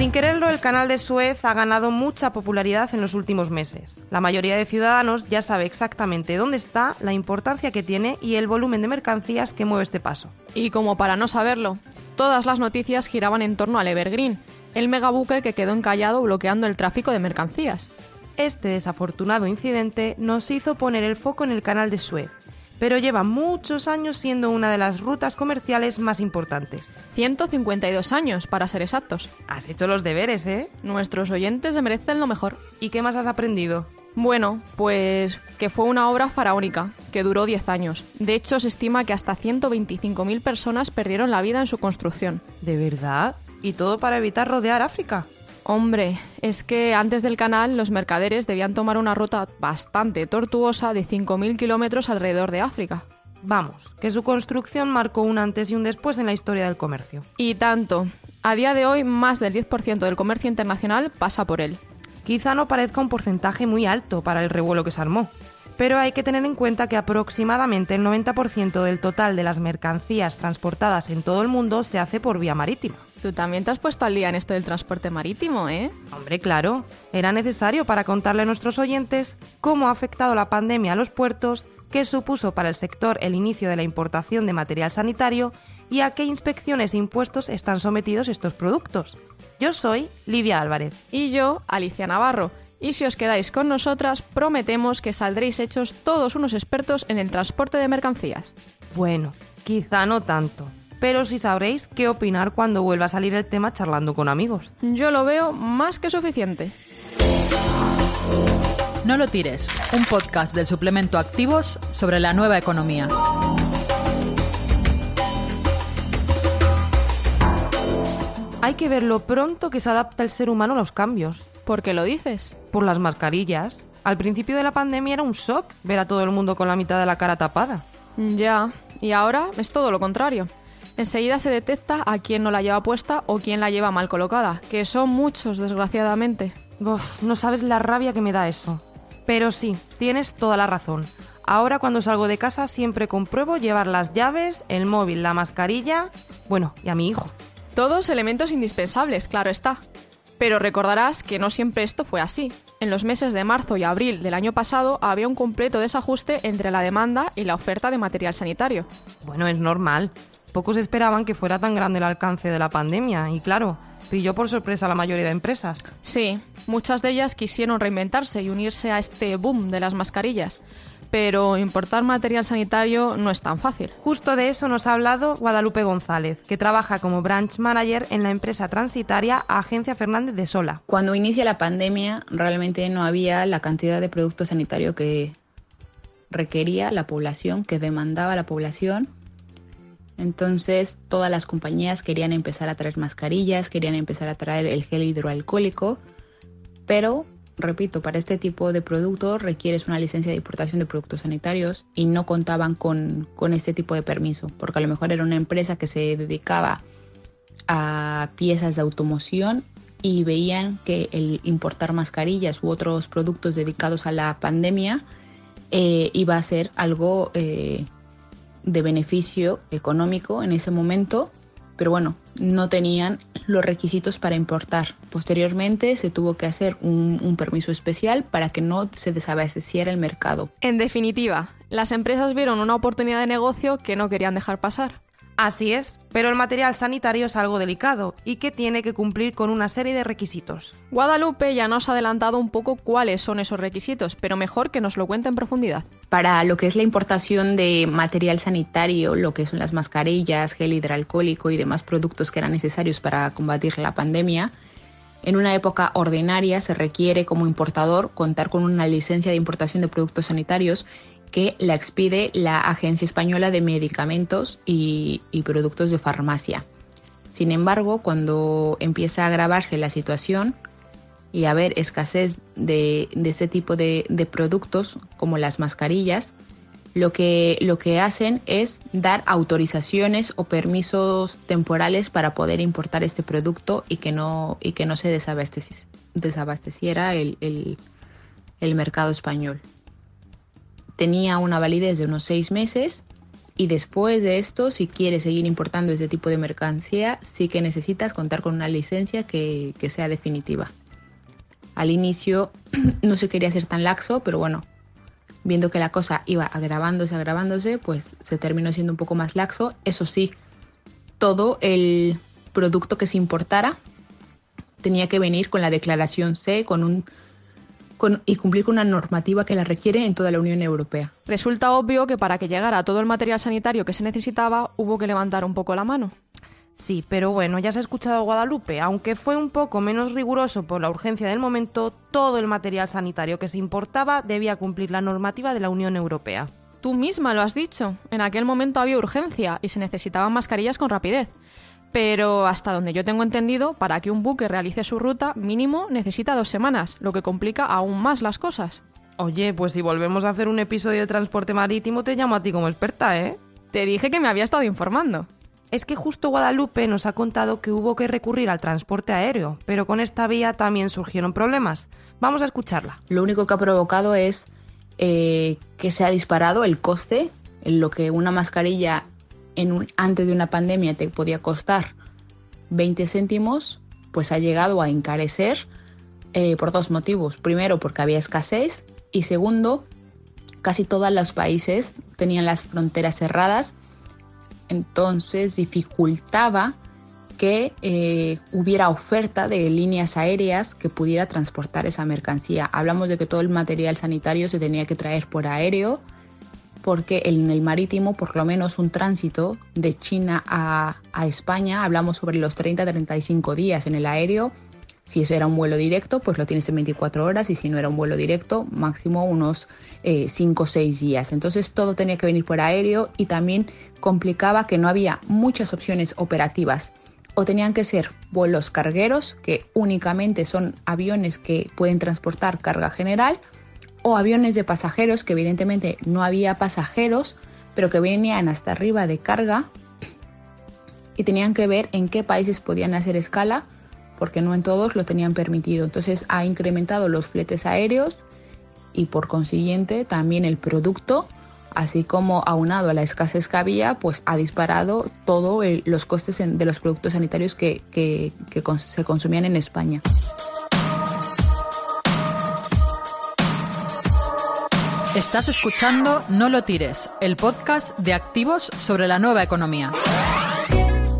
Sin quererlo, el canal de Suez ha ganado mucha popularidad en los últimos meses. La mayoría de ciudadanos ya sabe exactamente dónde está, la importancia que tiene y el volumen de mercancías que mueve este paso. Y como para no saberlo, todas las noticias giraban en torno al Evergreen, el megabuque que quedó encallado bloqueando el tráfico de mercancías. Este desafortunado incidente nos hizo poner el foco en el canal de Suez, pero lleva muchos años siendo una de las rutas comerciales más importantes. 152 años, para ser exactos. Has hecho los deberes, ¿eh? Nuestros oyentes se merecen lo mejor. ¿Y qué más has aprendido? Bueno, pues que fue una obra faraónica, que duró 10 años. De hecho, se estima que hasta 125.000 personas perdieron la vida en su construcción. ¿De verdad? ¿Y todo para evitar rodear África? Hombre, es que antes del canal los mercaderes debían tomar una ruta bastante tortuosa de 5.000 kilómetros alrededor de África. Vamos, que su construcción marcó un antes y un después en la historia del comercio. Y tanto. A día de hoy, más del 10% del comercio internacional pasa por él. Quizá no parezca un porcentaje muy alto para el revuelo que se armó, pero hay que tener en cuenta que aproximadamente el 90% del total de las mercancías transportadas en todo el mundo se hace por vía marítima. Tú también te has puesto al día en esto del transporte marítimo, ¿eh? Hombre, claro, era necesario para contarle a nuestros oyentes cómo ha afectado la pandemia a los puertos, qué supuso para el sector el inicio de la importación de material sanitario y a qué inspecciones e impuestos están sometidos estos productos. Yo soy Lidia Álvarez. Y yo, Alicia Navarro. Y si os quedáis con nosotras, prometemos que saldréis hechos todos unos expertos en el transporte de mercancías. Bueno, quizá no tanto, pero sí sabréis qué opinar cuando vuelva a salir el tema charlando con amigos. Yo lo veo más que suficiente. No lo tires, un podcast del suplemento Activos sobre la nueva economía. Hay que ver lo pronto que se adapta el ser humano a los cambios. ¿Por qué lo dices? Por las mascarillas. Al principio de la pandemia era un shock ver a todo el mundo con la mitad de la cara tapada. Ya, y ahora es todo lo contrario. Enseguida se detecta a quien no la lleva puesta o quien la lleva mal colocada, que son muchos, desgraciadamente. Uf, no sabes la rabia que me da eso. Pero sí, tienes toda la razón. Ahora cuando salgo de casa siempre compruebo llevar las llaves, el móvil, la mascarilla, bueno, y a mi hijo. Todos elementos indispensables, claro está. Pero recordarás que no siempre esto fue así. En los meses de marzo y abril del año pasado había un completo desajuste entre la demanda y la oferta de material sanitario. Bueno, es normal. Pocos esperaban que fuera tan grande el alcance de la pandemia y claro, pilló por sorpresa a la mayoría de empresas. Sí, muchas de ellas quisieron reinventarse y unirse a este boom de las mascarillas. Pero importar material sanitario no es tan fácil. Justo de eso nos ha hablado Guadalupe González, que trabaja como branch manager en la empresa transitaria Agencia Fernández de Sola. Cuando inicia la pandemia, realmente no había la cantidad de productos sanitarios que requería la población, que demandaba la población. Entonces todas las compañías querían empezar a traer mascarillas, querían empezar a traer el gel hidroalcohólico, pero repito, para este tipo de productos requieres una licencia de importación de productos sanitarios y no contaban con, con, este tipo de permiso, porque a lo mejor era una empresa que se dedicaba a piezas de automoción y veían que el importar mascarillas u otros productos dedicados a la pandemia eh, iba a ser algo eh, de beneficio económico en ese momento pero bueno, no tenían los requisitos para importar. Posteriormente se tuvo que hacer un, permiso especial para que no se desabasteciera el mercado. En definitiva, las empresas vieron una oportunidad de negocio que no querían dejar pasar. Así es, pero el material sanitario es algo delicado y que tiene que cumplir con una serie de requisitos. Guadalupe ya nos ha adelantado un poco cuáles son esos requisitos, pero mejor que nos lo cuente en profundidad. Para lo que es la importación de material sanitario, lo que son las mascarillas, gel hidroalcohólico y demás productos que eran necesarios para combatir la pandemia, en una época ordinaria se requiere como importador contar con una licencia de importación de productos sanitarios que la expide la Agencia Española de Medicamentos y, Productos de Farmacia. Sin embargo, cuando empieza a agravarse la situación y a haber escasez de, este tipo de, productos, como las mascarillas, lo que, lo que hacen es dar autorizaciones o permisos temporales para poder importar este producto y que no, y que no se desabasteciera, el mercado español tenía una validez de unos seis meses Y después de esto, si quieres seguir importando este tipo de mercancía, sí que necesitas contar con una licencia que, que sea definitiva. Al inicio no se quería ser tan laxo, pero bueno, viendo que la cosa iba agravándose, agravándose, pues se terminó siendo un poco más laxo. Eso sí, todo el producto que se importara tenía que venir con la declaración C, con un y cumplir con una normativa que la requiere en toda la Unión Europea. Resulta obvio que para que llegara todo el material sanitario que se necesitaba hubo que levantar un poco la mano. Sí, pero bueno, ya se ha escuchado Guadalupe. Aunque fue un poco menos riguroso por la urgencia del momento, todo el material sanitario que se importaba debía cumplir la normativa de la Unión Europea. Tú misma lo has dicho. En aquel momento había urgencia y se necesitaban mascarillas con rapidez. Pero hasta donde yo tengo entendido, para que un buque realice su ruta, mínimo necesita dos semanas, lo que complica aún más las cosas. Oye, pues si volvemos a hacer un episodio de transporte marítimo, te llamo a ti como experta, ¿eh? Te dije que me había estado informando. Es que justo Guadalupe nos ha contado que hubo que recurrir al transporte aéreo, pero con esta vía también surgieron problemas. Vamos a escucharla. Lo único que ha provocado es eh, que se ha disparado el coste, en lo que una mascarilla antes de una pandemia te podía costar 20 céntimos, pues ha llegado a encarecer eh, por dos motivos. Primero, porque había escasez y segundo, casi todos los países tenían las fronteras cerradas, entonces dificultaba que eh, hubiera oferta de líneas aéreas que pudiera transportar esa mercancía. Hablamos de que todo el material sanitario se tenía que traer por aéreo porque en el marítimo, por lo menos un tránsito de China a, España, hablamos sobre los 30-35 días en el aéreo. Si eso era un vuelo directo, pues lo tienes en 24 horas y si no era un vuelo directo, máximo unos 5 o 6 días. Entonces todo tenía que venir por aéreo y también complicaba que no había muchas opciones operativas. O tenían que ser vuelos cargueros, que únicamente son aviones que pueden transportar carga general, o aviones de pasajeros, que evidentemente no había pasajeros, pero que venían hasta arriba de carga y tenían que ver en qué países podían hacer escala, porque no en todos lo tenían permitido. Entonces ha incrementado los fletes aéreos y por consiguiente también el producto, así como aunado a la escasez que había, pues ha disparado todos los costes de los productos sanitarios que se consumían en España. Estás escuchando No lo tires, el podcast de activos sobre la nueva economía.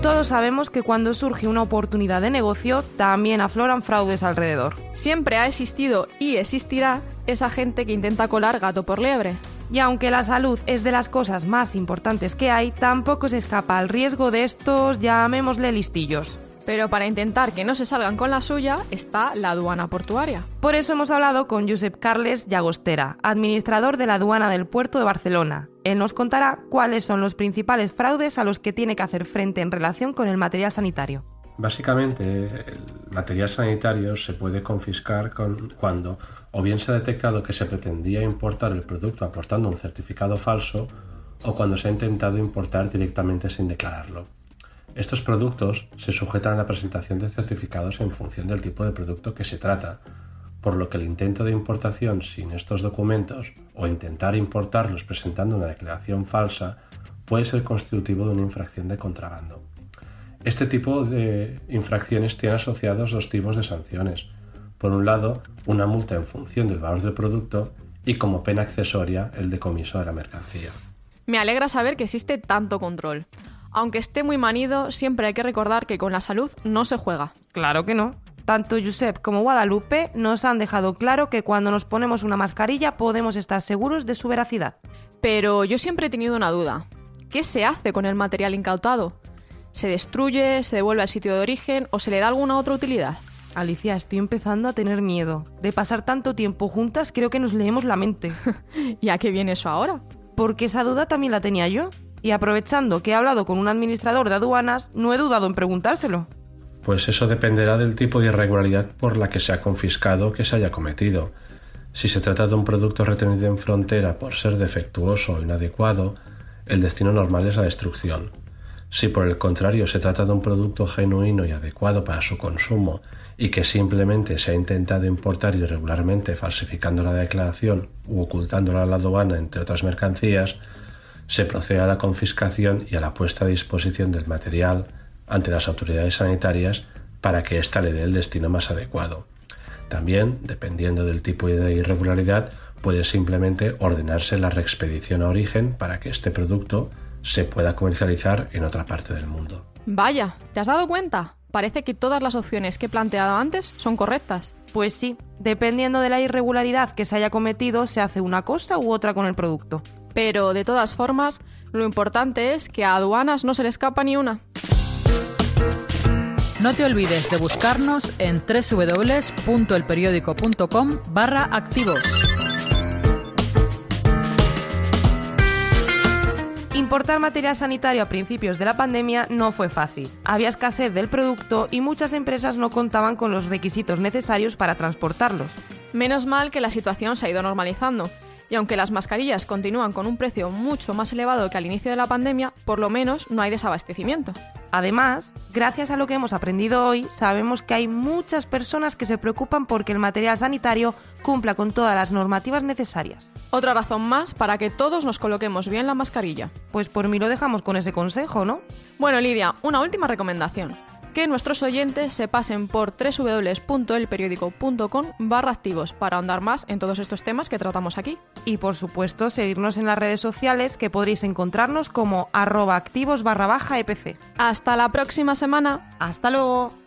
Todos sabemos que cuando surge una oportunidad de negocio, también afloran fraudes alrededor. Siempre ha existido y existirá esa gente que intenta colar gato por liebre. Y aunque la salud es de las cosas más importantes que hay, tampoco se escapa al riesgo de estos, llamémosle listillos. Pero para intentar que no se salgan con la suya está la aduana portuaria. Por eso hemos hablado con Josep Carles Llagostera, administrador de la aduana del puerto de Barcelona. Él nos contará cuáles son los principales fraudes a los que tiene que hacer frente en relación con el material sanitario. Básicamente, el material sanitario se puede confiscar cuando o bien se ha detectado que se pretendía importar el producto aportando un certificado falso o cuando se ha intentado importar directamente sin declararlo. Estos productos se sujetan a la presentación de certificados en función del tipo de producto que se trata, por lo que el intento de importación sin estos documentos o intentar importarlos presentando una declaración falsa puede ser constitutivo de una infracción de contrabando. Este tipo de infracciones tiene asociados dos tipos de sanciones. Por un lado, una multa en función del valor del producto y como pena accesoria el decomiso de la mercancía. Me alegra saber que existe tanto control. Aunque esté muy manido, siempre hay que recordar que con la salud no se juega. Claro que no. Tanto Josep como Guadalupe nos han dejado claro que cuando nos ponemos una mascarilla podemos estar seguros de su veracidad. Pero yo siempre he tenido una duda. ¿Qué se hace con el material incautado? ¿Se destruye, se devuelve al sitio de origen o se le da alguna otra utilidad? Alicia, estoy empezando a tener miedo. De pasar tanto tiempo juntas creo que nos leemos la mente. ¿Y a qué viene eso ahora? Porque esa duda también la tenía yo. Y aprovechando que he hablado con un administrador de aduanas, no he dudado en preguntárselo. Pues eso dependerá del tipo de irregularidad por la que se ha confiscado que se haya cometido. Si se trata de un producto retenido en frontera por ser defectuoso o inadecuado, el destino normal es la destrucción. Si por el contrario se trata de un producto genuino y adecuado para su consumo y que simplemente se ha intentado importar irregularmente falsificando la declaración u ocultándola a la aduana entre otras mercancías, se procede a la confiscación y a la puesta a disposición del material ante las autoridades sanitarias para que ésta le dé el destino más adecuado. También, dependiendo del tipo de irregularidad, puede simplemente ordenarse la reexpedición a origen para que este producto se pueda comercializar en otra parte del mundo. Vaya, ¿te has dado cuenta? Parece que todas las opciones que he planteado antes son correctas. Pues sí, dependiendo de la irregularidad que se haya cometido, se hace una cosa u otra con el producto. Pero de todas formas, lo importante es que a aduanas no se le escapa ni una. No te olvides de buscarnos en www.elperiódico.com barra activos. Importar material sanitario a principios de la pandemia no fue fácil. Había escasez del producto y muchas empresas no contaban con los requisitos necesarios para transportarlos. Menos mal que la situación se ha ido normalizando y aunque las mascarillas continúan con un precio mucho más elevado que al inicio de la pandemia, por lo menos no hay desabastecimiento. Además, gracias a lo que hemos aprendido hoy, sabemos que hay muchas personas que se preocupan porque el material sanitario cumpla con todas las normativas necesarias. Otra razón más para que todos nos coloquemos bien la mascarilla. Pues por mí lo dejamos con ese consejo, ¿no? Bueno, Lidia, una última recomendación que nuestros oyentes se pasen por www.elperiódico.com barra activos para ahondar más en todos estos temas que tratamos aquí. Y por supuesto seguirnos en las redes sociales que podréis encontrarnos como arroba activos barra baja EPC. Hasta la próxima semana. Hasta luego.